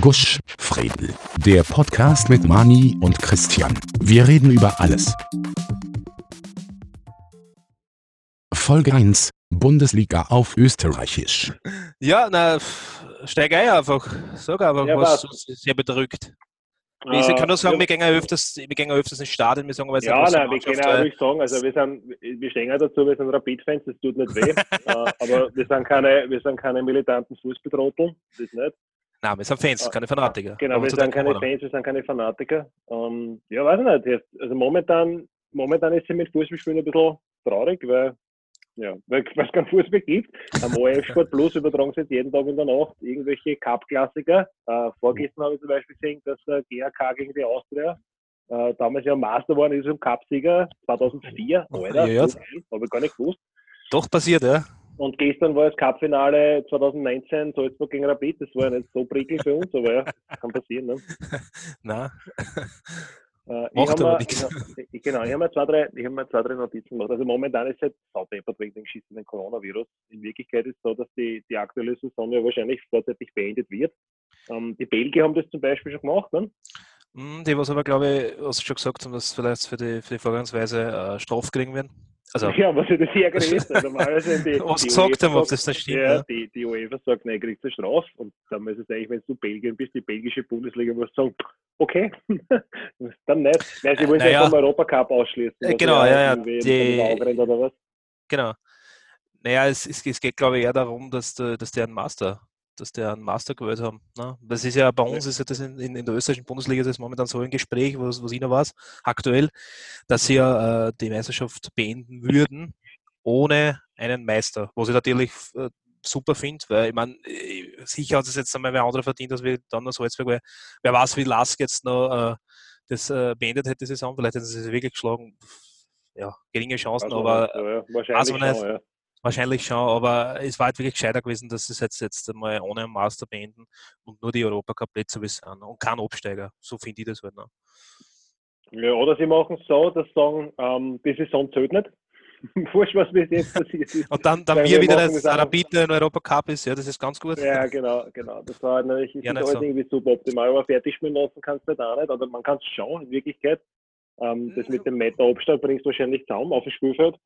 Gusch, Fredel. Der Podcast mit Mani und Christian. Wir reden über alles. Folge 1. Bundesliga auf Österreichisch. Ja, na, steig ein einfach. Sag einfach, Ja, was was? uns sehr bedrückt. Wir Äh, können nur sagen, ja. wir gehen ja öfters, wir gehen ja öfters ins Stadion, wir sagen, weil es Ja, nein, wir können auch ruhig sagen, also wir sind, wir stehen ja dazu, wir sind Rapid-Fans, das tut nicht weh, äh, aber wir sind keine, wir sind keine militanten Fußbetrotteln, das nicht. Nein, wir sind Fans, Ah, keine Fanatiker. Genau, wir sind keine. Fans, wir sind keine Fanatiker. Ähm, ja, weiß ich nicht, jetzt, also momentan, momentan ist es mit Fußballspielen ein bisschen traurig, weil, ja, weil es keinen Fußball gibt. Am ORF Sport Plus übertragen sie jeden Tag in der Nacht irgendwelche Cup-Klassiker. Äh, vorgestern habe ich zum Beispiel gesehen, dass der GAK gegen die Austria äh, damals ja Master geworden ist im Cup-Sieger 2004. Alter, Ja, ja. habe ich gar nicht gewusst. Doch passiert, ja. Und gestern war das Cup-Finale 2019 Salzburg gegen Rapid. Das war ja nicht so prickelnd für uns, aber ja, kann passieren. Ne? Nein. Äh, Macht hab aber mir- ich- ich- Genau, ich habe mir, zwei, drei- ich hab mir zwei, drei Notizen gemacht. Also momentan ist es halt saudeppert wegen dem geschissenen Coronavirus. In Wirklichkeit ist es so, dass die, die aktuelle Saison ja wahrscheinlich vorzeitig beendet wird. Ähm, die Belgier haben das zum Beispiel schon gemacht. Ne? Hm, Die, was aber, glaube ich, was sie schon gesagt haben, dass vielleicht für die, für die Vorgangsweise äh, Strafe kriegen werden. Also, Ja, was ja das Ärger ist. Also normalerweise die, was die gesagt haben, ob sagt- das nicht stimmt. Ja, Ja. die, die UEFA sagt, nein, kriegst du Strafe. Und dann muss es eigentlich, wenn du Belgien bist, die belgische Bundesliga, muss sagen, okay, dann nicht. Weil sie wollen sich Naja. vom Europacup ausschließen. Äh, dass genau, ja, ja, die- oder was. Genau. Naja, es, es, es geht, glaube ich, eher darum, dass, der, dass der einen Master, dass der einen Master gewählt haben. Ne? Das ist ja bei uns, ist ja das in, in, in der österreichischen Bundesliga das ist momentan so ein Gespräch, was, was ich noch weiß, aktuell, dass sie ja äh, die Meisterschaft beenden würden, ohne einen Meister. Was ich natürlich äh, super finde, weil ich meine, äh, sicher hat es jetzt einmal wer andere verdient, als wir dann noch Salzburg, weil wer weiß, wie Lask jetzt noch äh, das äh, beendet hätte, die Saison, vielleicht hätten sie es wirklich geschlagen. Ja, geringe Chancen, Also, aber ja, wahrscheinlich schon, ja. Wahrscheinlich schon, aber es war halt wirklich gescheiter gewesen, dass sie es jetzt, jetzt einmal ohne einen Master beenden und nur die Europacup-Plätze bis sind und kein Absteiger. So finde ich das halt. Ne? Ja, oder sie machen es so, dass sie sagen, ähm, die Saison zählt nicht. Wurscht, was bis jetzt passiert ist. Und dann, dann wir wir wieder das Rapid in Europacup ist, ja, das ist ganz gut. Ja, genau, genau. Das war natürlich ist Ja, alles so. irgendwie suboptimal, aber fertig spielen lassen kannst du nicht auch nicht. Oder man kann es schauen, in Wirklichkeit. Ähm, das mit dem Meter-Abstand bringst du wahrscheinlich zusammen auf dem Spielfeld.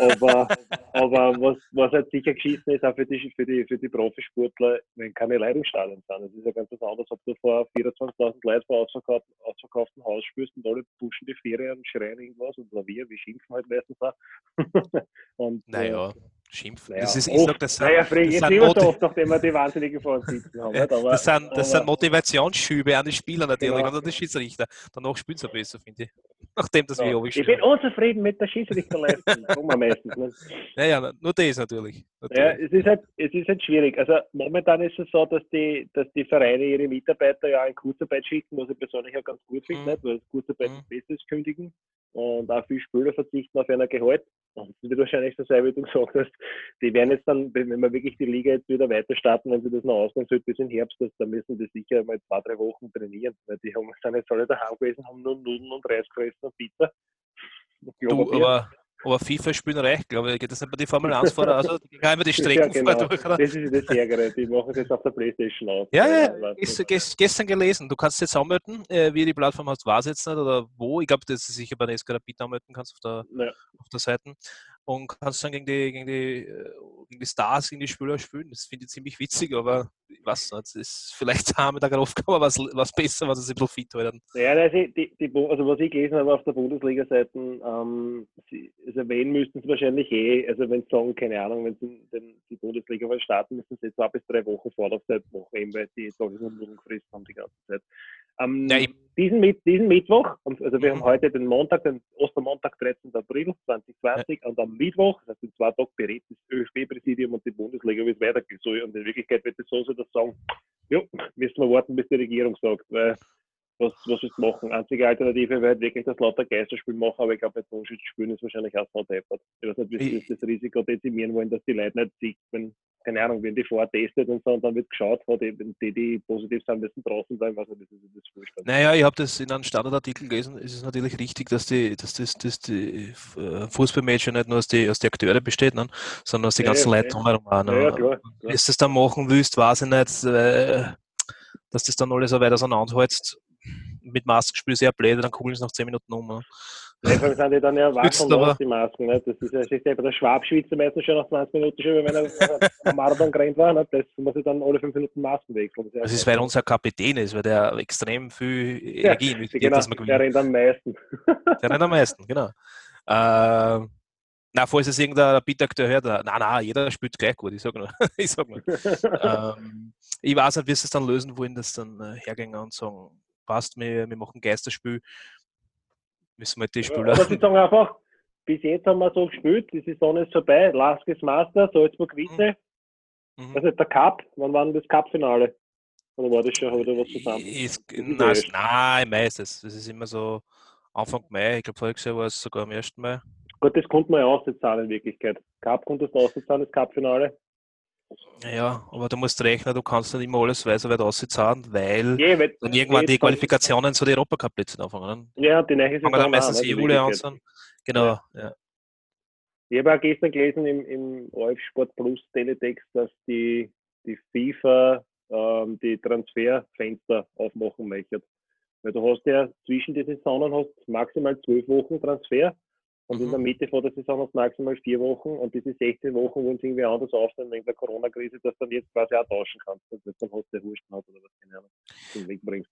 Aber aber was, was halt sicher geschissen ist, auch für die, für die, für die Profisportler, wenn keine Leute im Stadion sind. Das ist ja ganz was anderes, ob du vor 24.000 Leuten vor ausverkauften, ausverkauften Haus spielst und alle pushen die Ferien und schreien irgendwas und wir, wir schimpfen halt meistens auch. und, äh, Naja, schimpfen. naja, das ist, ich sag, das sind, naja, Fred, das jetzt sind so oft, nachdem wir die Wahnsinnigen vor uns sitzen haben. Nicht? Aber, das sind, das sind aber- Motivationsschübe an die Spieler natürlich Genau. und an die Schiedsrichter. Danach spielen sie besser, finde ich. Nachdem das ja. oben Ich bin unzufrieden mit der Schiedsrichterleistung, sagen wir meistens. Ne? Naja, nur das natürlich. Ja, natürlich. es ist, halt, es ist halt schwierig. Also momentan ist es so, dass die, dass die Vereine ihre Mitarbeiter ja in Kurzarbeit schicken, was ich persönlich auch ganz gut finde, Mhm. nicht? weil Kurzarbeit Mhm. ist kündigen und auch viele Spieler verzichten auf ein Gehalt. Es wird wahrscheinlich so sein, wie du gesagt hast, die werden jetzt dann, wenn wir wirklich die Liga jetzt wieder weiter starten, wenn sie das noch ausgehen sollte bis in Herbst, dass, dann müssen die sicher mal zwei, drei Wochen trainieren. Weil die haben, sind jetzt alle daheim gewesen, haben nur Nudeln und Reis gefressen und Pizza. Und Du, aber, aber FIFA spielen recht, glaube ich. Geht das nicht bei die Formel 1 fahrer also die gehen immer die Strecken Ja, genau. durch, oder? Das ist das Ärgere, die machen es jetzt auf der Playstation aus. Ja, ja, gest, gestern gelesen. Du kannst jetzt anmelden, äh, wie die Plattform heißt, weiß jetzt nicht oder wo. Ich glaube, das ist sicher bei der Rapid anmelden kannst auf der, Ja. auf der Seite. Und kannst dann gegen die, gegen die, äh, gegen die Stars, gegen die Spieler spielen. Das finde ich ziemlich witzig, aber ich weiß nicht, ist vielleicht haben wir da gerade Aufgabe, was, was besser, was sie ein bisschen fit halten. Ja, also, die, die, also was ich gelesen habe auf der Bundesliga-Seite, ähm, also wenn müssten sie wahrscheinlich eh, also wenn sie sagen, keine Ahnung, wenn sie die Bundesliga mal starten, müssen sie zwei bis drei Wochen Vorlaufzeit machen, eben weil die Tage nur Nudeln gefressen haben die ganze Zeit. Am Ja, diesen, diesen Mittwoch, also wir Mhm. haben heute den Montag, den Ostermontag, 13. April 2020, und am Mittwoch, das heißt in zwei Tagen, berät das ÖFB-Präsidium und die Bundesliga, wie es weitergehen soll. Und in Wirklichkeit wird es so sein, dass sie sagen, ja, müssen wir warten, bis die Regierung sagt, weil was, was ist machen? Einzige Alternative wäre halt wirklich das lauter Geisterspiel machen, aber ich glaube, bei Tonschütz spielen ist wahrscheinlich auch so deppert. Ich weiß nicht, wie sie das Risiko dezimieren wollen, dass die Leute nicht sich, wenn, keine Ahnung, wenn die vortestet und so und dann wird geschaut, eben die, die positiv sind, müssen draußen weiß nicht, wie sie das. Naja, ich habe das in einem Standardartikel gelesen. Es ist natürlich richtig, dass die, dass das, dass die äh, Fußballmatch ja nicht nur aus den aus die Akteure besteht, ne, sondern aus den Ja, ganzen ja, Leuten ja. drumherum. Ja, ne. ja, klar. klar. Wenn du das dann machen willst, weiß ich nicht. Äh, dass das dann alles so weit auseinanderhältst. Mit Maskenspiel sehr blöd, dann kugeln es nach 10 Minuten um. Ne? Ja, sind die dann ja Nützt wach die Masken. Ne? Das ist ja, das ist ja bei der Schwabschwitze meistens schon nach 20 Minuten schon, wenn er am Marathon gerannt war. Ne? Das muss ich dann alle 5 Minuten Masken wechseln. Das ist, weil unser Kapitän ist, weil der extrem viel Energie investiert, genau, dass wir der gewinnen. rennt am meisten. Der rennt am meisten, genau. Äh, na, falls es irgendein Rapid-Akteur hört, äh, na, na, jeder spielt gleich gut, ich sag nur. ich sag nur. ähm, ich weiß nicht, wie sie es dann lösen wollen, dass dann äh, hergehen und sagen, passt, wir, wir machen Geisterspiel. Müssen wir halt die Spieler. Oder sie sagen einfach, bis jetzt haben wir so gespielt, die Saison ist vorbei, Lask ist Master, Salzburg Witte. Mhm. Ist der Cup? Wann war denn das Cup-Finale? Oder war das schon oder was zusammen? Ist, Das ist nein, ja nein, im Mai ist es. Das ist immer so Anfang Mai. Ich glaube, voriges Jahr war es sogar am 1. Mai. Gut, das konnte man ja auszahlen in Wirklichkeit. Cup konntest du auszahlen, das Cup-Finale. Ja, aber du musst rechnen, du kannst nicht immer alles weiter weit auszahlen, weil Ja, weil- dann irgendwann die Qualifikationen zu den Europacup-Plätzen anfangen. Dann Ja, die fangen Saison dann meistens ne, in Juli an. Genau, ja. Ich habe auch gestern gelesen im, im ORF Sport Plus Teletext, dass die, die FIFA ähm, die Transferfenster aufmachen möchte. Weil du hast ja zwischen den Saisonen hast maximal zwölf Wochen Transfer und in Mhm. der Mitte vor der Saison hast du maximal vier Wochen und diese 16 Wochen wollen sie irgendwie anders aufstellen wegen der Corona-Krise, dass du dann jetzt quasi auch tauschen kannst. Und das dann hast du Husten hat oder was, keine Ahnung, den Weg bringst.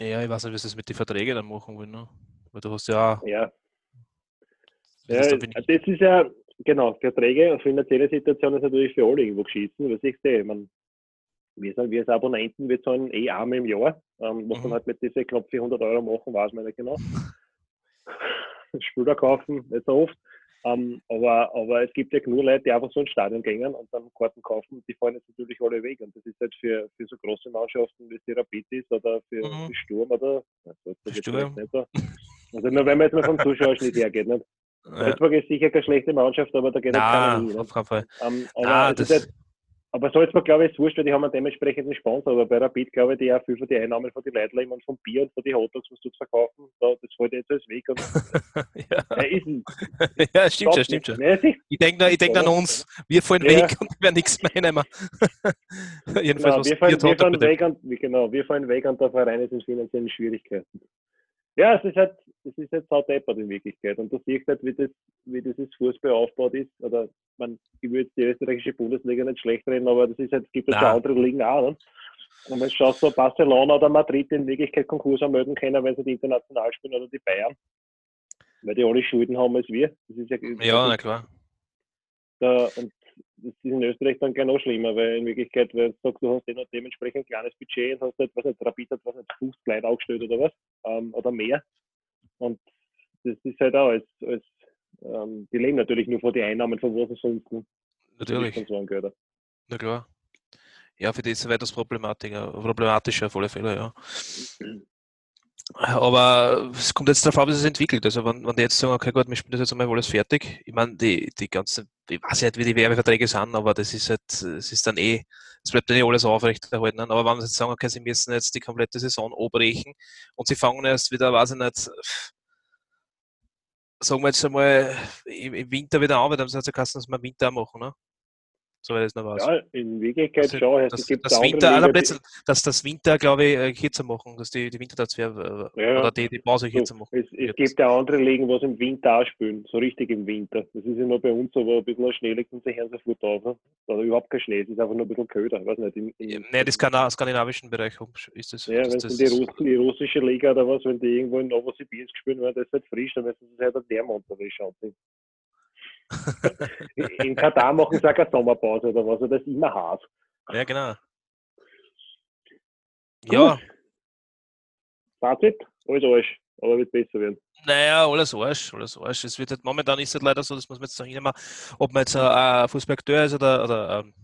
ja, ich weiß nicht, wie sie das mit den Verträgen dann machen wollen. Ne? Weil du hast ja. Ja, wie Ja, das da das bin- ist ja, genau, Verträge und finanzielle Situation ist natürlich für alle irgendwo geschissen, was ich sehe. Mein, wir, sind, wir als Abonnenten, wir zahlen eh einmal im Jahr. Ähm, was Mhm. man halt mit diesen knapp 400 Euro machen, weiß man nicht genau. Spieler kaufen, nicht so oft. Ähm, aber, aber es gibt ja genug Leute, die einfach so ins Stadion gehen und dann Karten kaufen, die fallen jetzt natürlich alle weg. Und das ist halt für, für so große Mannschaften wie es die Rapid ist oder für, Mhm. für Sturm oder Sturm. nicht so. Also nur wenn man jetzt mal vom Zuschauerschnitt hergeht. Nicht? Ja. Salzburg ist sicher keine schlechte Mannschaft, aber da geht jetzt keiner Nein, hin. Auf keinen Fall. Ähm, aber, Nein, es ist das, halt, aber Salzburg, glaube ich, ist wurscht, weil die haben einen dementsprechenden Sponsor. Aber bei Rapid, glaube ich, die auch viel von den Einnahmen von den Leitleim und vom Bier und von den Hotdogs, was du zu verkaufen, da, das fällt jetzt alles weg. Ja. ist ein ja, stimmt schon, stimmt schon. Ich denke ich denk an uns. Wir fallen Ja. weg und wir werden nichts mehr nehmen. Jedenfalls, Genau, wir fallen, wir, fallen weg und, genau, wir fallen weg und der Verein ist in finanziellen Schwierigkeiten. Ja, es ist halt, es ist halt saudeppert in Wirklichkeit. Und du siehst halt, wie, das, wie dieses Fußball aufgebaut ist. Oder man, ich will jetzt die österreichische Bundesliga nicht schlecht reden, aber das ist halt, es gibt halt Nein. schon andere Ligen auch. Ne? Und wenn du schaust, so Barcelona oder Madrid in Wirklichkeit Konkurs anmelden können, wenn sie die international spielen oder die Bayern. Weil die alle Schulden haben als wir. Das ist ja, Ja, na klar. da, und das ist in Österreich dann noch schlimmer, weil in Wirklichkeit, wenn du sagst, du hast eh dementsprechend ein kleines Budget und hast nicht, was nicht, Rapid hat was nicht, 50 Leute aufgestellt oder was, ähm, oder mehr. Und das ist halt auch als, als ähm, die leben natürlich nur von den Einnahmen von sie sonst ne? Natürlich. Sponsorengelder. Na klar. Ja, für die ist es weitaus problematischer, problematischer auf alle Fälle, ja. Aber es kommt jetzt darauf an, wie es sich entwickelt. Also wenn, wenn die jetzt sagen, okay gut, wir spielen das jetzt einmal alles fertig. Ich meine, die, die ganzen, ich weiß nicht, wie die Werbeverträge sind, aber das ist halt, es ist dann eh, es bleibt dann eh alles aufrechterhalten. Aber wenn sie jetzt sagen, okay, sie müssen jetzt die komplette Saison abbrechen und sie fangen erst wieder, weiß ich nicht, sagen wir jetzt einmal im, Winter wieder an, weil dann es ja geheißen, dass wir Winter machen, ne? So wie ich das noch weiß. Ja, in Wirklichkeit Also, schon. Es Das, das andere Winter, Liga, Plätze, dass das Winter, glaube ich, äh, kürzer machen, dass die, die Wintertransfer äh, Ja, oder die, die Pause kürzer So, machen. es, es gibt ja andere Ligen, was im Winter auch spielen, so richtig im Winter. Das ist ja nur bei uns, aber ein bisschen Schnee liegt und sie hören sofort auf. Ne? Oder überhaupt kein Schnee, es ist einfach nur ein bisschen köder. Ich weiß nicht, im, im, Nein, das kann auch skandinavischen Bereich ist das. Ja, das, wenn das, es die, Russ die russische Liga oder was, wenn die irgendwo in Novosibirsk spielen, weil das ist halt frisch, dann müssen sie halt ein Thermonterricht schauen. In Katar machen sie auch keine Sommerpause oder was, oder das ist immer hart. ja, genau. Ja, Fazit, alles Arsch, aber wird besser werden. naja, alles Arsch, alles Arsch. Es wird halt, momentan ist es halt leider so, das muss man jetzt sagen, immer, ob man jetzt ein, ein Fußballakteur ist oder, oder ähm,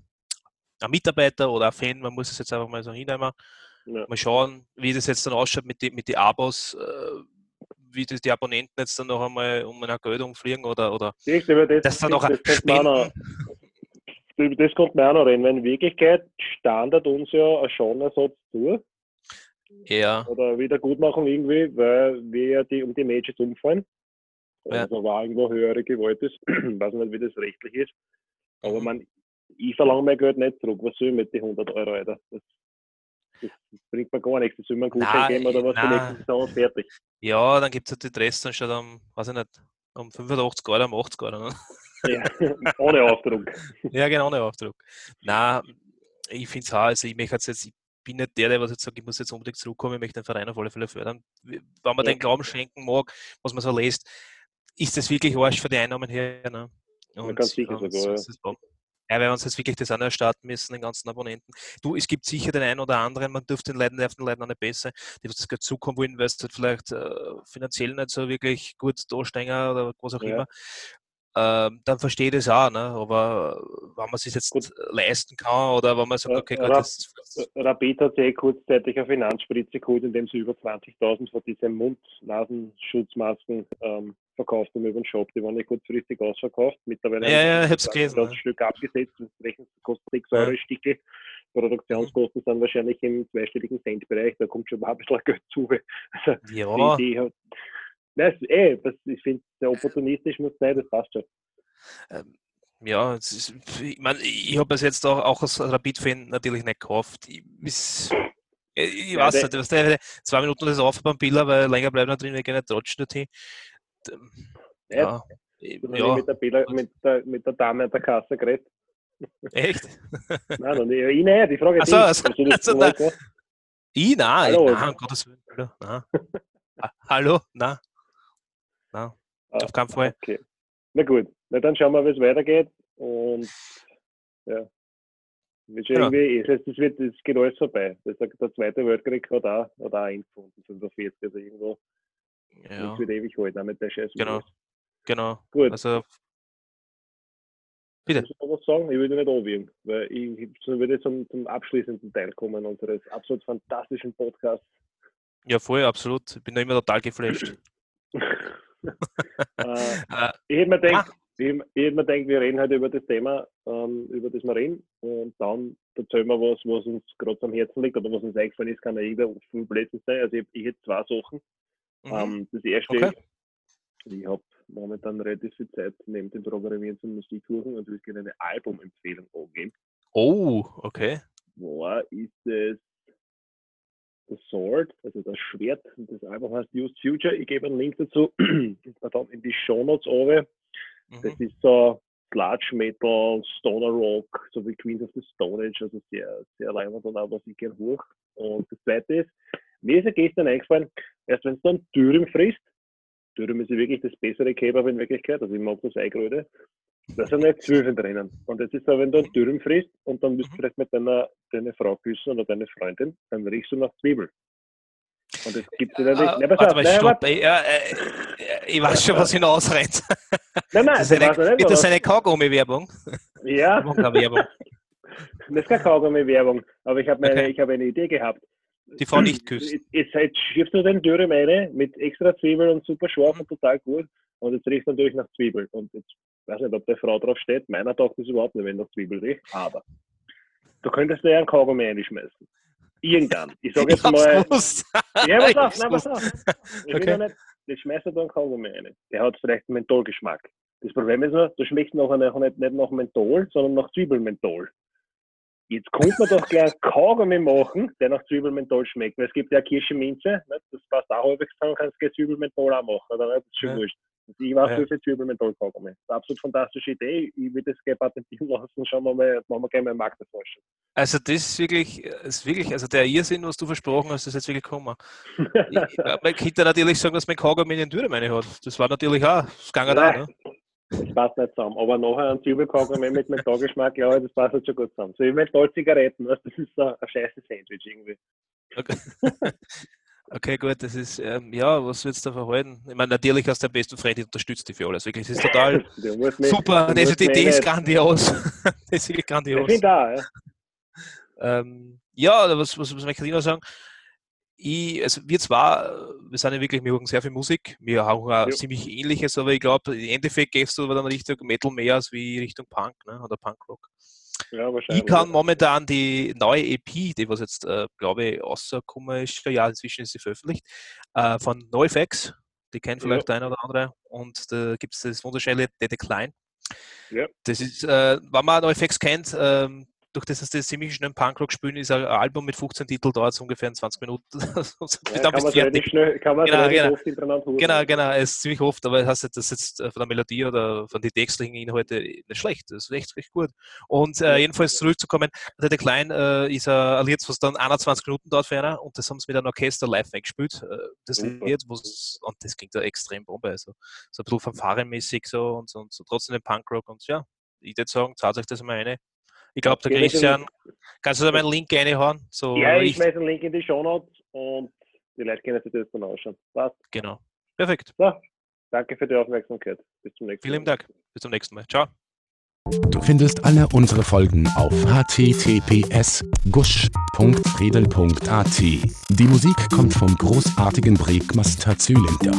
ein Mitarbeiter oder ein Fan, man muss es jetzt einfach mal so hinnehmen. Ja. Mal schauen, wie das jetzt dann ausschaut mit den mit die Abos, äh, wie das die Abonnenten jetzt dann noch einmal um eine Geld umfliegen oder, oder über das, dass da noch das, kommt mir auch noch, Spenden. über das kommt mir auch noch reden, weil in Wirklichkeit standard uns ja ein Schadenersatz zu, Ja, oder Wiedergutmachung irgendwie, weil wir ja die, um die Matches umfallen. Ja. Also war irgendwo höhere Gewalt ist. weiß nicht, wie das rechtlich ist. Aber Mhm. man, ich verlange mein Geld nicht zurück. Was soll ich mit den 100 Euro, Alter? Das, Das, bringt mir gar nichts. Das einen Gutschein Nein, geben oder was nein. nächste Saison und fertig. Ja, dann gibt es halt die Dress dann statt um, weiß ich nicht, um 85 oder um 80 oder. Ja, ohne Aufdruck. Ja, genau, ohne Aufdruck. Na, ich finde es auch, also ich möchte jetzt, ich bin nicht der, der was jetzt sagt, ich muss jetzt unbedingt zurückkommen, ich möchte den Verein auf alle Fälle fördern. Wenn man Ja. den Glauben schenken mag, was man so liest, ist das wirklich Arsch für die Einnahmen her. Ne? ganz sicher ja, sogar, so ja. weil wir uns jetzt wirklich das noch starten müssen, den ganzen Abonnenten. Du, es gibt sicher den einen oder anderen, man dürfte den Leuten, den Leuten auch nicht besser, die das Geld zukommen wollen, weil es halt vielleicht äh, finanziell nicht so wirklich gut dastehen oder was auch Ja. immer. Ähm, dann verstehe ich das auch, ne? aber wenn man es sich jetzt Gut. leisten kann oder wenn man sagt, Ja, okay, ja, Gott, das, Rapid hat sich eh kurzzeitig eine Finanzspritze geholt, indem sie über 20.000 von diesen Mund-Nasenschutzmasken ähm, verkauft haben über den Shop. Die waren nicht kurzfristig ausverkauft. Mittlerweile Ja, haben ja, sie ich hab's gelesen, Das ja. Stück abgesetzt. Entsprechend kostet 6 Ja. Euro ja. Stickel. Produktionskosten sind wahrscheinlich im zweistelligen Centbereich. Da kommt schon mal ein bisschen Geld zu. Also, ja, die hat. Nein, eh, das, ich finde, der opportunistisch muss sein, das passt schon. ähm, ja, ist, ich, mein, ich habe es jetzt auch, auch als Rapid-Fan natürlich nicht gekauft. Ich, es- ich Ja, weiß der- nicht, was der, zwei Minuten ist auf beim Biller, weil länger bleibt nicht drin, wir gehen nicht trotzdem dorthin. D- Ja, Ja, Ich ja, mit, der Bela- mit, der, mit der Dame an der Kasse geredet. echt? Nein, noch nicht. ich nicht. Die Frage Ach so, also- das also da- gemacht? Ich? Nein, Hallo. nein, um Gottes Willen. Hallo, nein. Nein. Nein, auf keinen Fall. Okay. Na gut, na dann schauen wir, wie es weitergeht. Und ja. Wird schon Ja. irgendwie, es, es wird, es geht alles vorbei. Das, der, Zweite Weltkrieg hat auch, hat auch eingefunden, 45, also irgendwo. Ja, Nichts wird ewig halten, auch mit der Scheiß. genau. Genau. Gut, Also, bitte. muss ich noch was sagen? Ich würde nicht anwirken, weil ich so würde zum, zum abschließenden Teil kommen unseres absolut fantastischen Podcasts. ja, voll, absolut. Ich bin da immer total geflasht. Äh, Äh, Ich hätte mir gedacht, Ah. ich, ich hätte mir gedacht, wir reden heute über das Thema, ähm, über das wir reden. Und dann erzählen wir was, was uns gerade am Herzen liegt oder was uns eingefallen ist, kann ja jeder viel Blödsinn sein. Also ich, ich hätte zwei Sachen. mhm. Ähm, das erste Okay. ist, ich habe momentan relativ viel Zeit neben dem Programmieren zum Musik suchen und will gerne eine Albumempfehlung angeben. Oh, okay. War ist es The Sword, also das Schwert. Und das Album heißt Used Future. Ich gebe einen Link dazu dann in die Shownotes runter. Das Mhm. ist so Sludge Metal, Stoner Rock, so wie Queens of the Stone Age, also sehr, sehr leibend und auch was ich gern hoch. Und das zweite ist, mir ist ja gestern eingefallen, erst wenn es dann Dürüm frisst, Dürüm ist ja wirklich das bessere Kebab in Wirklichkeit, also ich mag das Eigröde, da sind nicht Zwölfen drinnen. Und das ist so, wenn du ein Dürüm frisst und dann willst du vielleicht mit deiner, deiner Frau küssen oder deiner Freundin, dann riechst du nach Zwiebel. Und das gibt es ja nicht. Ah, Nein, warte auf, mal, nein, stopp. warte. Ich, ja, äh, ich weiß schon, was hinausrennt. nein, nein, Das ist eine, nicht, wird das eine Kaugummi-Werbung? Ja, Werbung. Das ist keine Kaugummi-Werbung, aber ich habe eine, Okay. ich habe eine Idee gehabt. Die Frau nicht küssen. Jetzt, jetzt schiebst du den Dürüm rein mit extra Zwiebel und super scharf und total gut. Und jetzt riecht natürlich nach Zwiebel. Und jetzt weiß nicht, ob der Frau drauf steht. Meiner taugt das überhaupt nicht, wenn nach Zwiebel riecht. Aber du könntest dir ja einen Kaugummi reinschmeißen. Irgendwann. Ich sage Ich jetzt hab's mal. gewusst. Ja, pass Ich auf, nein, pass auf. Ich will Okay. ja nicht, ich schmeiße da einen Kaugummi rein. Der hat vielleicht einen Mentholgeschmack. Das Problem ist nur, du schmeckst nachher nicht, nicht, nach Menthol, sondern nach Zwiebelmenthol. Jetzt könnte man doch gleich einen Kaugummi machen, der nach Zwiebelmenthol schmeckt. Weil es gibt ja Kirsche-Minze, nicht? das passt auch halbwegs zusammen, kannst du Zwiebelmenthol auch machen. Oder? Das ist schon Ja. wurscht. Ich weiß Ja. viel für Zwiebelmenthol-Kaugummi. Das ist eine absolut fantastische Idee. Ich will das gerne patentieren lassen. Schauen wir mal, machen wir gerne mal Marktforschung. Also das ist wirklich, ist wirklich, also der Irrsinn, was du versprochen hast, ist jetzt wirklich gekommen. Ich, man könnte natürlich sagen, dass mein Kaugummi in den Dürre meine hat. Das war natürlich auch, das ging auch, ne? Das passt nicht zusammen. Aber nachher ein Zwiebelkaugummi mit Mentholgeschmack, glaube ich, das passt halt schon gut zusammen. So wie Menthol-Zigaretten, weißt du, das ist so ein scheiße Sandwich irgendwie. Okay. okay, gut, das ist, ähm, ja, was wird es da verhalten? Ich meine, natürlich hast du den besten Freund, die unterstützt dich für alles. Wirklich, das ist total Du super. du Also die Idee ist nicht- grandios. das ist wirklich Ich grandios. finde auch, ja. Ähm, ja, was, was, was möchte ich noch sagen? Ich, also wir zwar, wir sind ja wirklich, wir hören sehr viel Musik, wir haben auch ziemlich ähnliches, aber ich glaube, im Endeffekt gehst du aber dann Richtung Metal mehr als wie Richtung Punk ne? oder Punkrock. Ja wahrscheinlich. Ich kann momentan die neue EP, die was jetzt, äh, glaube ich, rausgekommen ist, ja, inzwischen ist sie veröffentlicht, äh, von NoFX, die kennt Ja. vielleicht der eine oder andere, und da gibt es das wunderschöne The Decline. Ja. Das ist, äh, wenn man NoFX kennt, ähm, durch das, dass die ziemlich schnell Punkrock spielen, ist ein Album mit 15 Titeln, dauert es ungefähr 20 Minuten. ja, kann man relativ schnell, kann man genau, genau. oft hintereinander hören. Genau, genau, es ist ziemlich oft, aber das heißt, das jetzt von der Melodie oder von den textlichen Inhalten nicht schlecht, das ist echt recht gut. Und äh, jedenfalls zurückzukommen, der Klein äh, ist ein Lied, was dann 21 Minuten dauert für einer und das haben sie mit einem Orchester live eingespielt. Äh, das Lied, und das klingt da extrem Bombe, also so ein bisschen fanfarenmäßig so und, und so trotzdem den Punkrock und ja, ich würde sagen, zahlt euch das mal eine. Ich glaube, der Christian, kannst du da meinen Link reinhauen? So, ja, ich schmeiße einen Link in die Show Notes und die Leute können sich das dann anschauen. Passt. Genau. Perfekt. So, danke für die Aufmerksamkeit. Bis zum nächsten Mal. Vielen Dank. Bis zum nächsten Mal. Ciao. Du findest alle unsere Folgen auf https gusch.redel.at. Die Musik kommt vom großartigen Breakmaster Zylinder.